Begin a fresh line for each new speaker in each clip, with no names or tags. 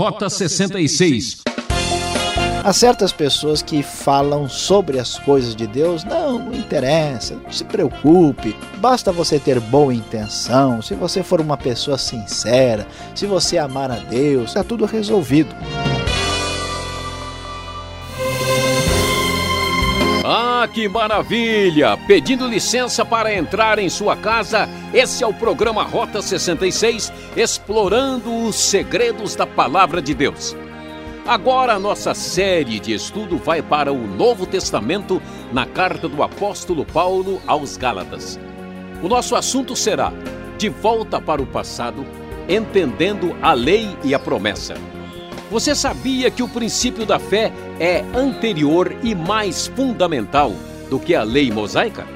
Rota 66.
Há certas pessoas que falam sobre as coisas de Deus, não, não interessa, não se preocupe, basta você ter boa intenção, se você for uma pessoa sincera, se você amar a Deus, está tudo resolvido.
Que maravilha! Pedindo licença para entrar em sua casa, esse é o programa Rota 66, explorando os segredos da Palavra de Deus. Agora a nossa série de estudo vai para o Novo Testamento na carta do apóstolo Paulo aos Gálatas. O nosso assunto será De volta para o passado, entendendo a lei e a promessa. Você sabia que o princípio da fé é anterior e mais fundamental do que a lei mosaica?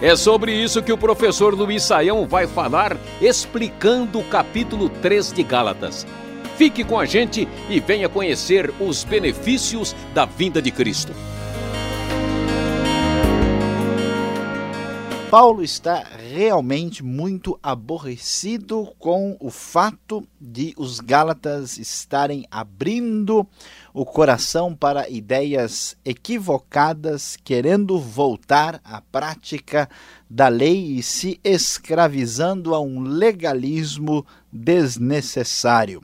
É sobre isso que o professor Luiz Saião vai falar, explicando o capítulo 3 de Gálatas. Fique com a gente e venha conhecer os benefícios da vinda de Cristo.
Paulo está realmente muito aborrecido com o fato de os Gálatas estarem abrindo o coração para ideias equivocadas, querendo voltar à prática da lei e se escravizando a um legalismo desnecessário.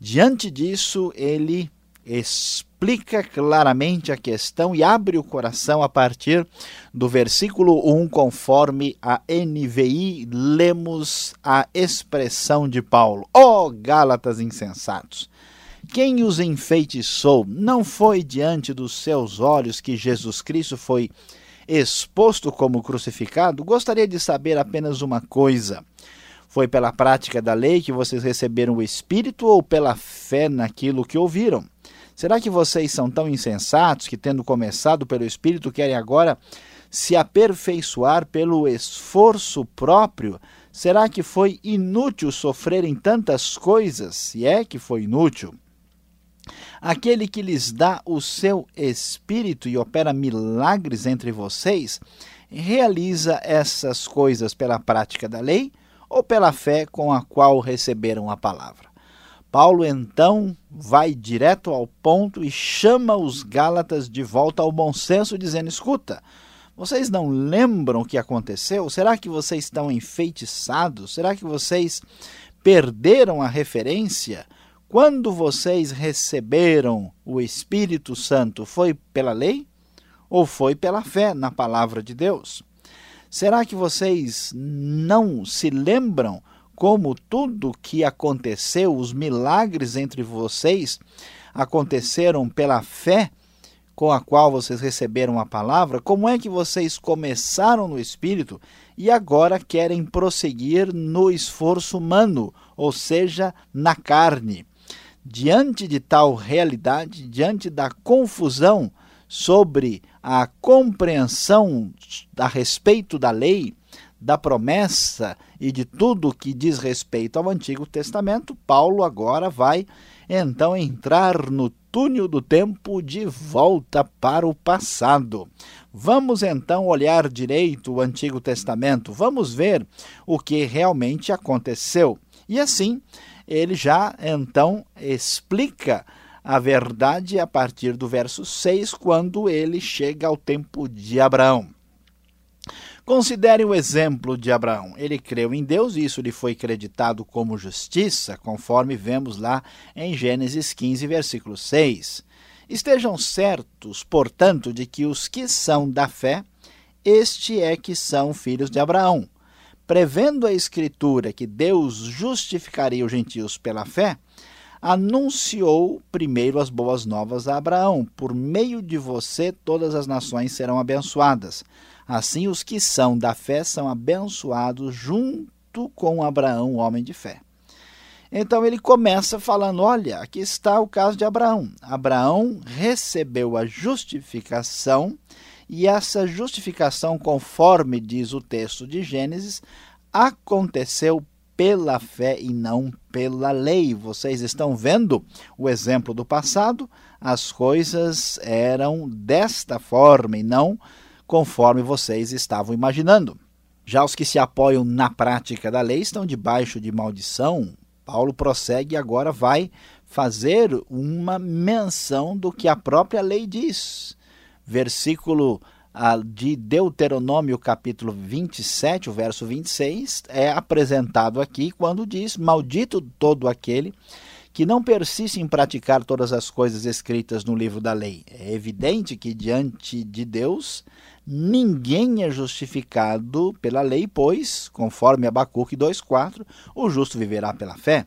Diante disso, ele explica claramente a questão e abre o coração a partir do versículo 1, conforme a NVI, lemos a expressão de Paulo: Ó oh, Gálatas insensatos! Quem os enfeitiçou não foi diante dos seus olhos que Jesus Cristo foi exposto como crucificado? Gostaria de saber apenas uma coisa. Foi pela prática da lei que vocês receberam o Espírito ou pela fé naquilo que ouviram? Será que vocês são tão insensatos que, tendo começado pelo Espírito, querem agora se aperfeiçoar pelo esforço próprio? Será que foi inútil sofrerem tantas coisas? Se é que foi inútil. Aquele que lhes dá o seu Espírito e opera milagres entre vocês, realiza essas coisas pela prática da lei ou pela fé com a qual receberam a palavra? Paulo então vai direto ao ponto e chama os Gálatas de volta ao bom senso, dizendo: Escuta, vocês não lembram o que aconteceu? Será que vocês estão enfeitiçados? Será que vocês perderam a referência? Quando vocês receberam o Espírito Santo, foi pela lei ou foi pela fé na palavra de Deus? Será que vocês não se lembram como tudo que aconteceu, os milagres entre vocês, aconteceram pela fé com a qual vocês receberam a palavra, como é que vocês começaram no espírito e agora querem prosseguir no esforço humano, ou seja, na carne? Diante de tal realidade, diante da confusão sobre a compreensão a respeito da lei, da promessa e de tudo que diz respeito ao Antigo Testamento, Paulo agora vai então entrar no túnel do tempo de volta para o passado. Vamos então olhar direito o Antigo Testamento, vamos ver o que realmente aconteceu. E assim, ele já então explica a verdade a partir do verso 6, quando ele chega ao tempo de Abraão. Considere o exemplo de Abraão. Ele creu em Deus e isso lhe foi creditado como justiça, conforme vemos lá em Gênesis 15, versículo 6. Estejam certos, portanto, de que os que são da fé, este é que são filhos de Abraão. Prevendo a Escritura que Deus justificaria os gentios pela fé, anunciou primeiro as boas novas a Abraão: por meio de você todas as nações serão abençoadas. Assim, os que são da fé são abençoados junto com Abraão, homem de fé. Então ele começa falando: olha, aqui está o caso de Abraão. Abraão recebeu a justificação, e essa justificação, conforme diz o texto de Gênesis, aconteceu pela fé e não pela lei. Vocês estão vendo o exemplo do passado? As coisas eram desta forma e não conforme vocês estavam imaginando. Já os que se apoiam na prática da lei estão debaixo de maldição. Paulo prossegue e agora vai fazer uma menção do que a própria lei diz. Versículo de Deuteronômio, capítulo 27, o verso 26, é apresentado aqui quando diz: Maldito todo aquele que não persiste em praticar todas as coisas escritas no livro da lei. É evidente que diante de Deus ninguém é justificado pela lei, pois, conforme Abacuque 2,4, o justo viverá pela fé.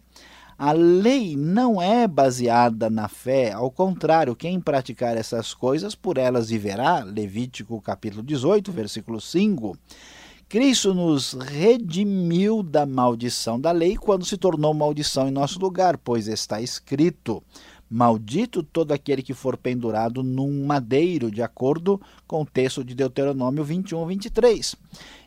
A lei não é baseada na fé, ao contrário, quem praticar essas coisas, por elas viverá. Levítico capítulo 18, versículo 5. Cristo nos redimiu da maldição da lei quando se tornou maldição em nosso lugar, pois está escrito: Maldito todo aquele que for pendurado num madeiro, de acordo com o texto de Deuteronômio 21, 23.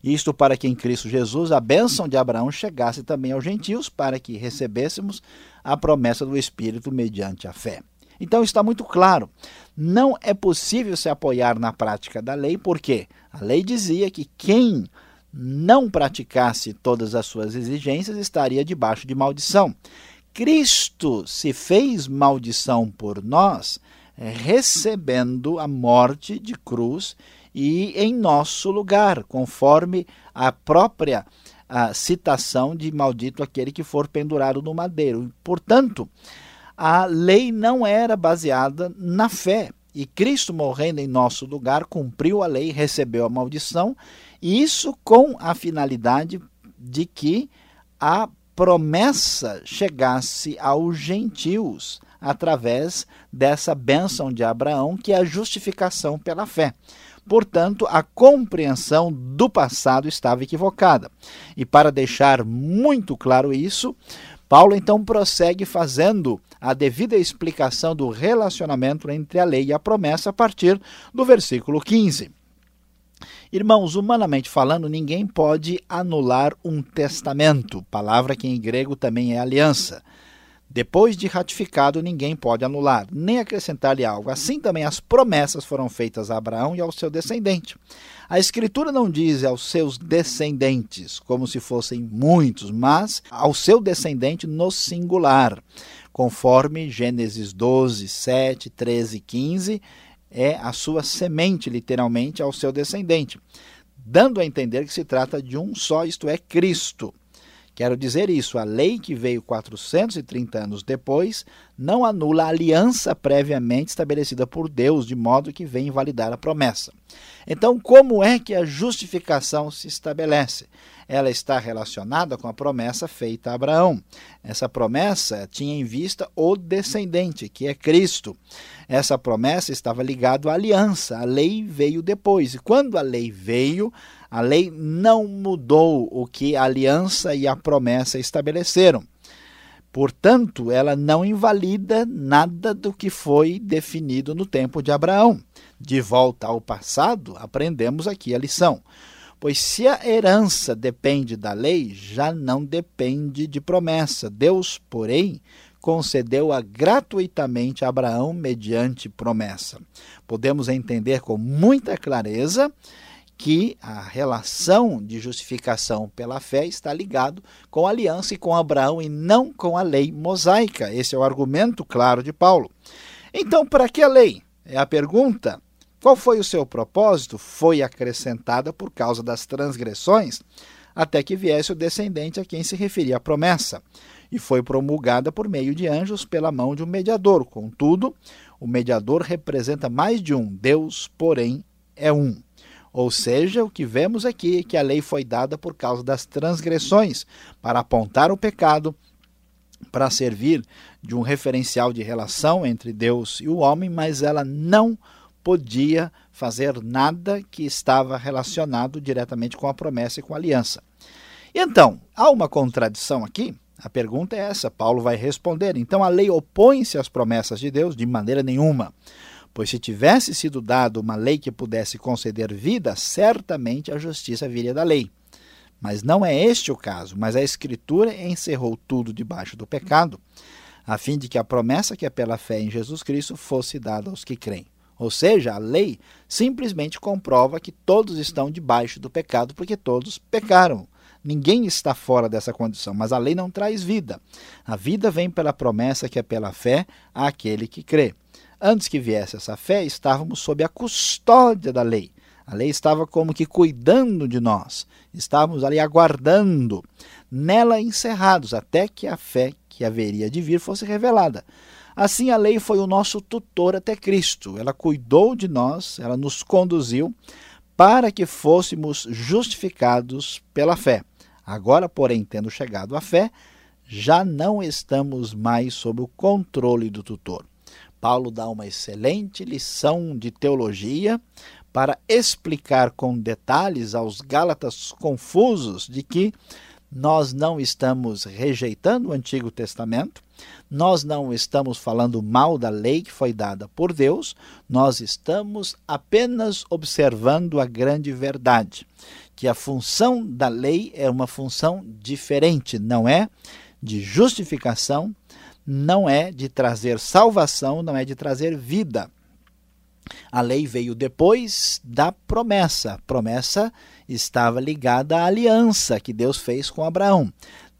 Isto para que em Cristo Jesus a bênção de Abraão chegasse também aos gentios, para que recebêssemos a promessa do Espírito mediante a fé. Então está muito claro, não é possível se apoiar na prática da lei, porque a lei dizia que quem não praticasse todas as suas exigências estaria debaixo de maldição. Cristo se fez maldição por nós, eh, recebendo a morte de cruz e em nosso lugar, conforme a própria a citação de maldito aquele que for pendurado no madeiro. Portanto, a lei não era baseada na fé. E Cristo, morrendo em nosso lugar, cumpriu a lei, recebeu a maldição, e isso com a finalidade de que a promessa chegasse aos gentios através dessa bênção de Abraão, que é a justificação pela fé. Portanto, a compreensão do passado estava equivocada. E para deixar muito claro isso, Paulo então prossegue fazendo a devida explicação do relacionamento entre a lei e a promessa a partir do versículo 15. Irmãos, humanamente falando, ninguém pode anular um testamento, palavra que em grego também é aliança. Depois de ratificado, ninguém pode anular, nem acrescentar-lhe algo. Assim também as promessas foram feitas a Abraão e ao seu descendente. A Escritura não diz aos seus descendentes, como se fossem muitos, mas ao seu descendente no singular, conforme Gênesis 12, 7, 13 e 15 é a sua semente, literalmente, ao seu descendente, dando a entender que se trata de um só, isto é, Cristo. Quero dizer isso, a lei que veio 430 anos depois não anula a aliança previamente estabelecida por Deus, de modo que vem invalidar a promessa. Então, como é que a justificação se estabelece? Ela está relacionada com a promessa feita a Abraão. Essa promessa tinha em vista o descendente, que é Cristo. Essa promessa estava ligada à aliança. A lei veio depois. E quando a lei veio, a lei não mudou o que a aliança e a promessa estabeleceram. Portanto, ela não invalida nada do que foi definido no tempo de Abraão. De volta ao passado, aprendemos aqui a lição. Pois se a herança depende da lei, já não depende de promessa. Deus, porém, concedeu-a gratuitamente a Abraão mediante promessa. Podemos entender com muita clareza que a relação de justificação pela fé está ligado com a aliança e com Abraão e não com a lei mosaica. Esse é o argumento claro de Paulo. Então, para que a lei? É a pergunta. Qual foi o seu propósito? Foi acrescentada por causa das transgressões, até que viesse o descendente a quem se referia a promessa, e foi promulgada por meio de anjos pela mão de um mediador. Contudo, o mediador representa mais de um, Deus, porém, é um. Ou seja, o que vemos aqui é que a lei foi dada por causa das transgressões, para apontar o pecado, para servir de um referencial de relação entre Deus e o homem, mas ela não podia fazer nada que estava relacionado diretamente com a promessa e com a aliança. Então, há uma contradição aqui? A pergunta é essa, Paulo vai responder. Então a lei opõe-se às promessas de Deus de maneira nenhuma. Pois se tivesse sido dado uma lei que pudesse conceder vida, certamente a justiça viria da lei. Mas não é este o caso, mas a Escritura encerrou tudo debaixo do pecado, a fim de que a promessa que é pela fé em Jesus Cristo fosse dada aos que creem. Ou seja, a lei simplesmente comprova que todos estão debaixo do pecado, porque todos pecaram. Ninguém está fora dessa condição, mas a lei não traz vida. A vida vem pela promessa que é pela fé àquele que crê. Antes que viesse essa fé, estávamos sob a custódia da lei. A lei estava como que cuidando de nós. Estávamos ali aguardando, nela encerrados, até que a fé que haveria de vir fosse revelada. Assim, a lei foi o nosso tutor até Cristo. Ela cuidou de nós, ela nos conduziu para que fôssemos justificados pela fé. Agora, porém, tendo chegado à fé, já não estamos mais sob o controle do tutor. Paulo dá uma excelente lição de teologia para explicar com detalhes aos Gálatas confusos de que nós não estamos rejeitando o Antigo Testamento, nós não estamos falando mal da lei que foi dada por Deus, nós estamos apenas observando a grande verdade, que a função da lei é uma função diferente, não é? De justificação, não é de trazer salvação, não é de trazer vida. A lei veio depois da promessa. Promessa estava ligada à aliança que Deus fez com Abraão.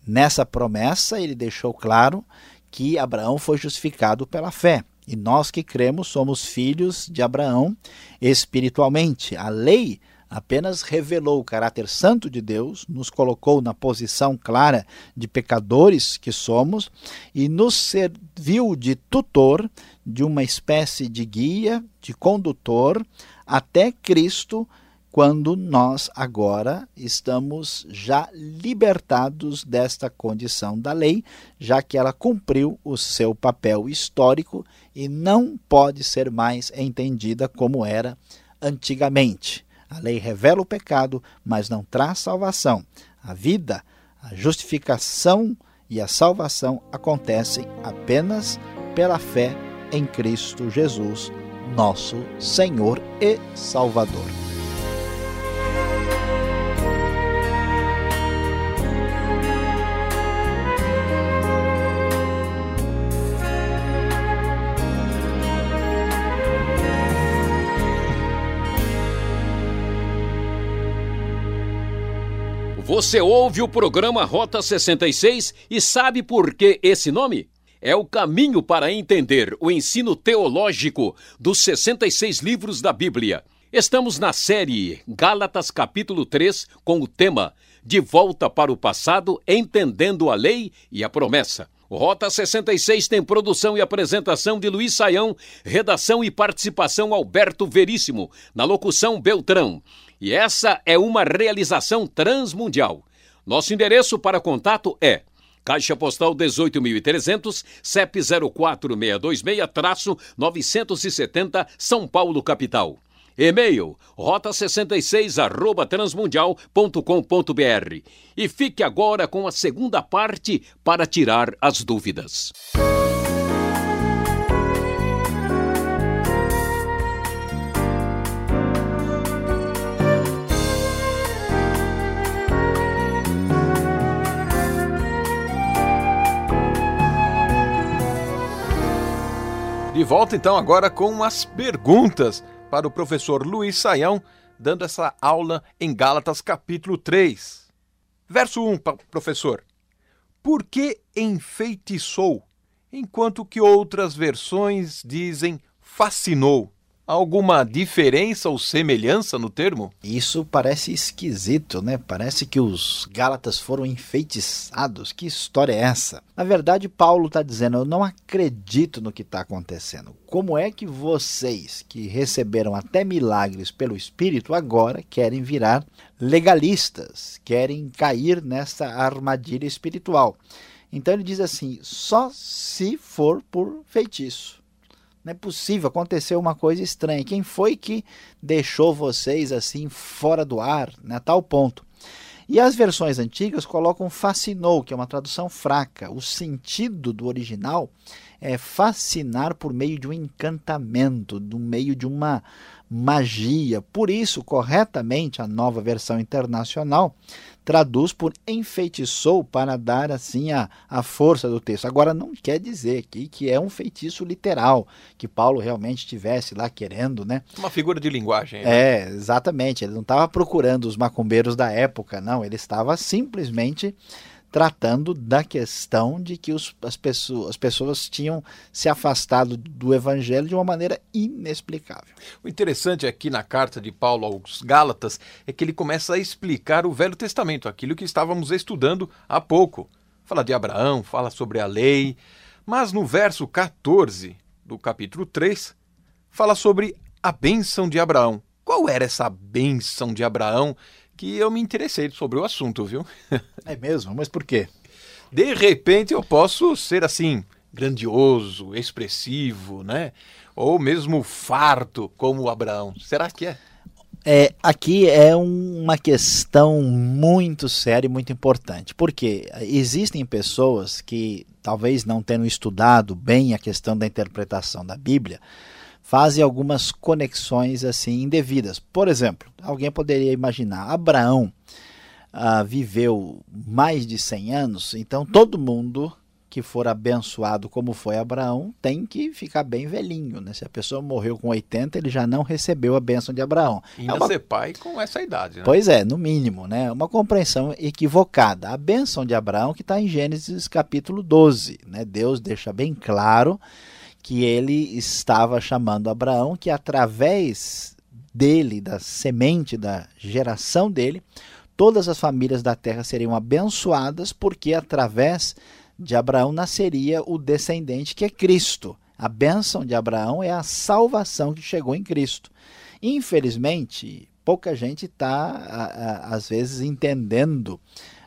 Nessa promessa, ele deixou claro que Abraão foi justificado pela fé. E nós que cremos somos filhos de Abraão espiritualmente. A lei apenas revelou o caráter santo de Deus, nos colocou na posição clara de pecadores que somos e nos serviu de tutor, de uma espécie de guia, de condutor, até Cristo, quando nós agora estamos já libertados desta condição da lei, já que ela cumpriu o seu papel histórico e não pode ser mais entendida como era antigamente. A lei revela o pecado, mas não traz salvação. A vida, a justificação e a salvação acontecem apenas pela fé em Cristo Jesus, nosso Senhor e Salvador.
Você ouve o programa Rota 66 e sabe por que esse nome? É o caminho para entender o ensino teológico dos 66 livros da Bíblia. Estamos na série Gálatas capítulo 3 com o tema De volta para o passado, entendendo a lei e a promessa. Rota 66 tem produção e apresentação de Luiz Saião, redação e participação Alberto Veríssimo, na locução Beltrão. E essa é uma realização transmundial. Nosso endereço para contato é Caixa Postal 18.300, CEP 04626-970, São Paulo, capital. E-mail rota66 arroba transmundial.com.br. E fique agora com a segunda parte para tirar as dúvidas.
De volta então agora com as perguntas para o professor Luiz Saião, dando essa aula em Gálatas capítulo 3. Verso 1, professor. Por que enfeitiçou, enquanto que outras versões dizem fascinou? Alguma diferença ou semelhança no termo?
Isso parece esquisito, né? Parece que os Gálatas foram enfeitiçados. Que história é essa? Na verdade, Paulo está dizendo: Eu não acredito no que está acontecendo. Como é que vocês, que receberam até milagres pelo Espírito, agora querem virar legalistas, querem cair nessa armadilha espiritual? Então ele diz assim: só se for por feitiço. Não é possível, aconteceu uma coisa estranha. Quem foi que deixou vocês assim fora do ar, né, a tal ponto? E as versões antigas colocam fascinou, que é uma tradução fraca. O sentido do original é fascinar por meio de um encantamento, do meio de uma magia. Por isso, corretamente, a nova versão internacional traduz por enfeitiçou para dar assim a, a força do texto. Agora, não quer dizer aqui que é um feitiço literal, que Paulo realmente estivesse lá querendo, né?
Uma figura de linguagem.
Né? É, exatamente. Ele não estava procurando os macumbeiros da época, não. Ele estava simplesmente tratando da questão de que os, as, pessoas, as pessoas tinham se afastado do evangelho de uma maneira inexplicável.
O interessante aqui na carta de Paulo aos Gálatas é que ele começa a explicar o Velho Testamento, aquilo que estávamos estudando há pouco. Fala de Abraão, fala sobre a lei, mas no verso 14 do capítulo 3, fala sobre a bênção de Abraão. Qual era essa bênção de Abraão que eu me interessei sobre o assunto, viu?
É mesmo? Mas por quê?
De repente eu posso ser assim, grandioso, expressivo, né? Ou mesmo farto como Abraão. Será que é?
É, aqui é uma questão muito séria e muito importante, porque existem pessoas que, talvez não tenham estudado bem a questão da interpretação da Bíblia, fazem algumas conexões assim indevidas. Por exemplo, alguém poderia imaginar Abraão ah, viveu mais de 100 anos, então todo mundo que for abençoado como foi Abraão tem que ficar bem velhinho. Né? Se a pessoa morreu com 80, ele já não recebeu a bênção de Abraão.
E ainda é uma... ser pai com essa idade. Né?
Pois é, no mínimo. Né? Uma compreensão equivocada. A bênção de Abraão que está em Gênesis capítulo 12. Né? Deus deixa bem claro que ele estava chamando Abraão, que através dele, da semente, da geração dele, todas as famílias da terra seriam abençoadas, porque através de Abraão nasceria o descendente que é Cristo. A bênção de Abraão é a salvação que chegou em Cristo. Infelizmente, pouca gente está, às vezes, entendendo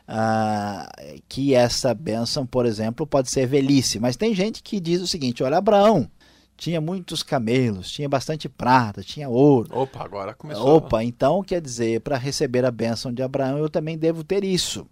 ah, que essa bênção, por exemplo, pode ser velhice. Mas tem gente que diz o seguinte: olha, Abraão tinha muitos camelos, tinha bastante prata, tinha ouro.
Opa, agora começou.
Opa, então quer dizer, para receber a bênção de Abraão, eu também devo ter isso.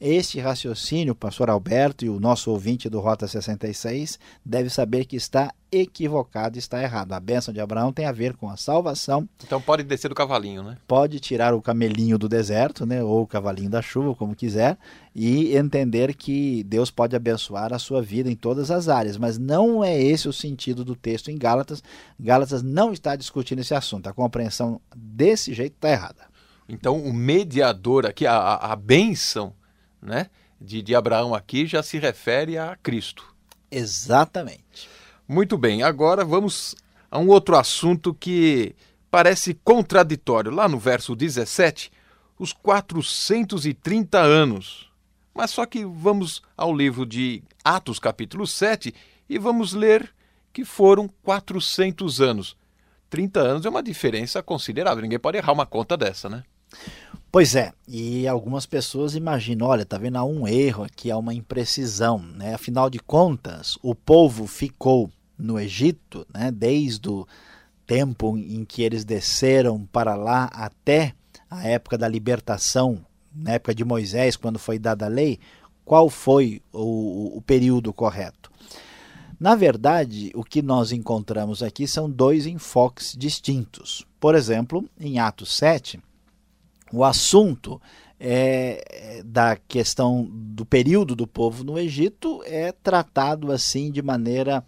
Este raciocínio, o pastor Alberto e o nosso ouvinte do Rota 66 deve saber que está equivocado, está errado. A bênção de Abraão tem a ver com a salvação.
Então pode descer do cavalinho, né?
Pode tirar o camelinho do deserto, né, ou o cavalinho da chuva, como quiser, e entender que Deus pode abençoar a sua vida em todas as áreas, mas não é esse o sentido do texto em Gálatas. Gálatas não está discutindo esse assunto. A compreensão desse jeito está errada.
Então o mediador aqui, a, a bênção né, de, de Abraão aqui já se refere a Cristo.
Exatamente.
Muito bem, agora vamos a um outro assunto que parece contraditório. Lá no verso 17, os 430 anos. Mas só que vamos ao livro de Atos, capítulo 7, e vamos ler que foram 400 anos. 30 anos é uma diferença considerável. Ninguém pode errar uma conta dessa, né?
Pois é, e algumas pessoas imaginam, olha, tá vendo há um erro aqui, há uma imprecisão, né? Afinal de contas, o povo ficou no Egito, né, desde o tempo em que eles desceram para lá até a época da libertação, na época de Moisés, quando foi dada a lei, qual foi o, o período correto? Na verdade, o que nós encontramos aqui são dois enfoques distintos. Por exemplo, em Atos 7, o assunto é, da questão do período do povo no Egito é tratado assim de maneira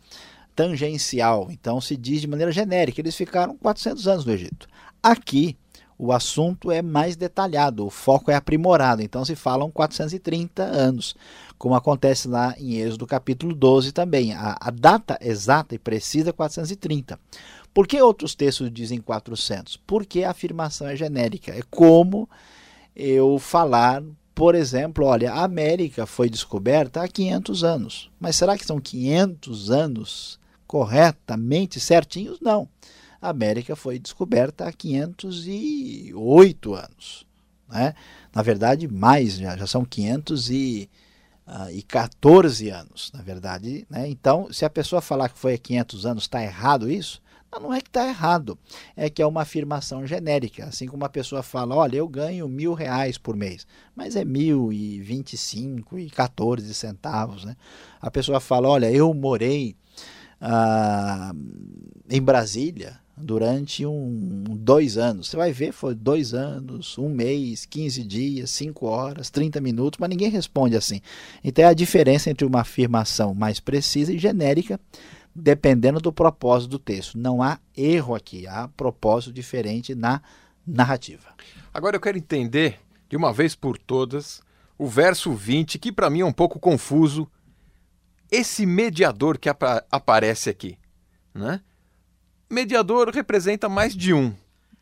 tangencial. Então se diz de maneira genérica, eles ficaram 400 anos no Egito. Aqui o assunto é mais detalhado, o foco é aprimorado, então se falam 430 anos, como acontece lá em Êxodo capítulo 12 também. A, a data exata e precisa é 430. Por que outros textos dizem 400? Porque a afirmação é genérica. É como eu falar, por exemplo, olha, a América foi descoberta há 500 anos. Mas será que são 500 anos corretamente certinhos? Não. A América foi descoberta há 508 anos. Né? Na verdade, mais, já, já são 514 ah, anos, na verdade. Né? Então, se a pessoa falar que foi há 500 anos, está errado isso? Não é que está errado, é que é uma afirmação genérica. Assim como uma pessoa fala, olha, eu ganho mil reais por mês, mas é mil e vinte e cinco e 14 centavos. Né? A pessoa fala, olha, eu morei ah, em Brasília durante um, dois anos. Você vai ver, foi dois anos, um mês, 15 dias, 5 horas, 30 minutos, mas ninguém responde assim. Então é a diferença entre uma afirmação mais precisa e genérica, dependendo do propósito do texto. Não há erro aqui, há propósito diferente na narrativa.
Agora eu quero entender, de uma vez por todas, o verso 20, que para mim é um pouco confuso. Esse mediador que ap aparece aqui, né? Mediador representa mais de um.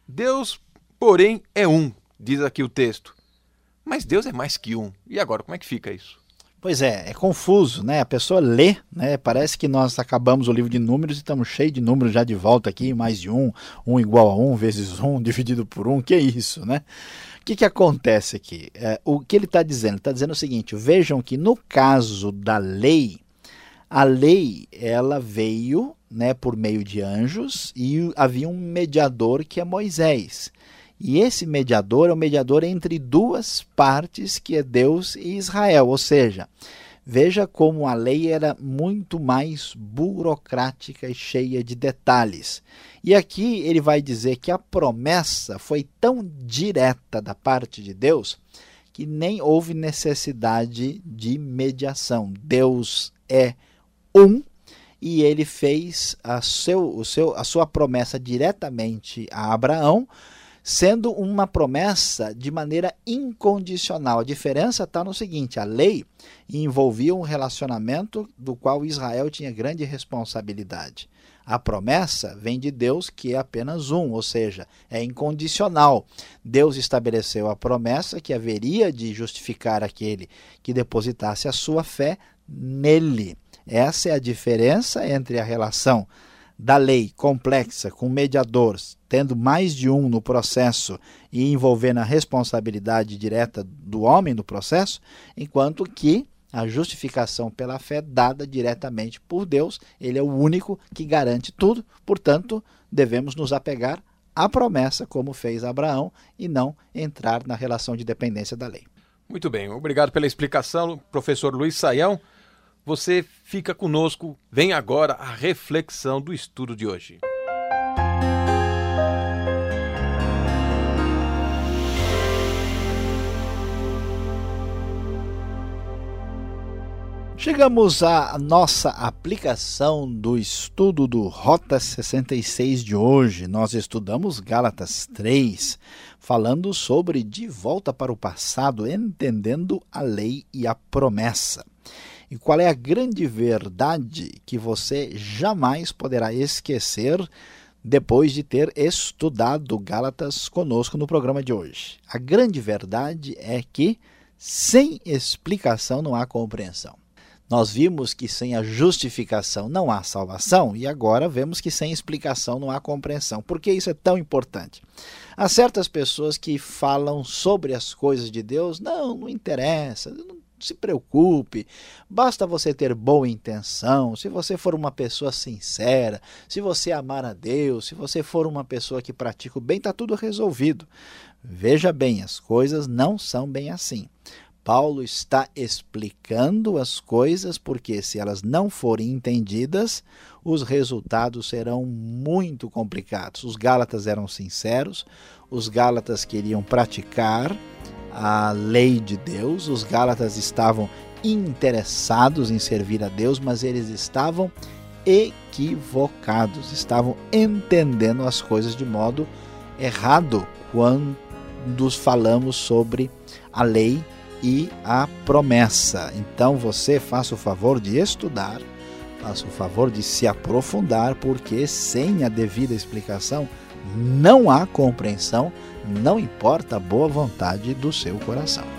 Deus, porém, é um, diz aqui o texto. Mas Deus é mais que um. E agora, como é que fica isso?
Pois é, é confuso, né? A pessoa lê, né? Parece que nós acabamos o livro de números e estamos cheios de números já de volta aqui, mais de um, um igual a um, vezes um, dividido por um, que é isso, né? O que, que acontece aqui? É, o que ele está dizendo? Está dizendo o seguinte: vejam que no caso da lei, a lei ela veio né, por meio de anjos e havia um mediador que é Moisés. E esse mediador é o mediador entre duas partes, que é Deus e Israel. Ou seja, veja como a lei era muito mais burocrática e cheia de detalhes. E aqui ele vai dizer que a promessa foi tão direta da parte de Deus que nem houve necessidade de mediação. Deus é um e ele fez a, seu, o seu, a sua promessa diretamente a Abraão, sendo uma promessa de maneira incondicional. A diferença está no seguinte: a lei envolvia um relacionamento do qual Israel tinha grande responsabilidade. A promessa vem de Deus, que é apenas um, ou seja, é incondicional. Deus estabeleceu a promessa que haveria de justificar aquele que depositasse a sua fé nele. Essa é a diferença entre a relação da lei complexa com mediadores, tendo mais de um no processo e envolvendo a responsabilidade direta do homem no processo, enquanto que a justificação pela fé dada diretamente por Deus, ele é o único que garante tudo, portanto, devemos nos apegar à promessa, como fez Abraão, e não entrar na relação de dependência da lei.
Muito bem, obrigado pela explicação, professor Luiz Saião. Você fica conosco. Vem agora a reflexão do estudo de hoje.
Chegamos à nossa aplicação do estudo do Rota 66 de hoje. Nós estudamos Gálatas 3, falando sobre de volta para o passado, entendendo a lei e a promessa. E qual é a grande verdade que você jamais poderá esquecer depois de ter estudado Gálatas conosco no programa de hoje? A grande verdade é que sem explicação não há compreensão. Nós vimos que sem a justificação não há salvação e agora vemos que sem explicação não há compreensão. Por que isso é tão importante? Há certas pessoas que falam sobre as coisas de Deus, não, não interessa, não se preocupe, basta você ter boa intenção, se você for uma pessoa sincera, se você amar a Deus, se você for uma pessoa que pratica o bem, está tudo resolvido. Veja bem, as coisas não são bem assim. Paulo está explicando as coisas porque, se elas não forem entendidas, os resultados serão muito complicados. Os Gálatas eram sinceros, os Gálatas queriam praticar a lei de Deus. Os Gálatas estavam interessados em servir a Deus, mas eles estavam equivocados, estavam entendendo as coisas de modo errado quando falamos sobre a lei e a promessa. Então você faça o favor de estudar, faça o favor de se aprofundar, porque sem a devida explicação não há compreensão, não importa a boa vontade do seu coração.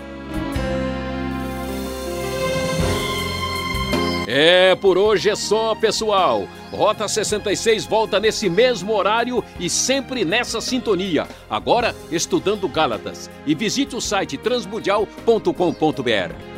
É, por hoje é só, pessoal. Rota 66 volta nesse mesmo horário e sempre nessa sintonia. Agora, estudando Gálatas. E visite o site transmundial.com.br.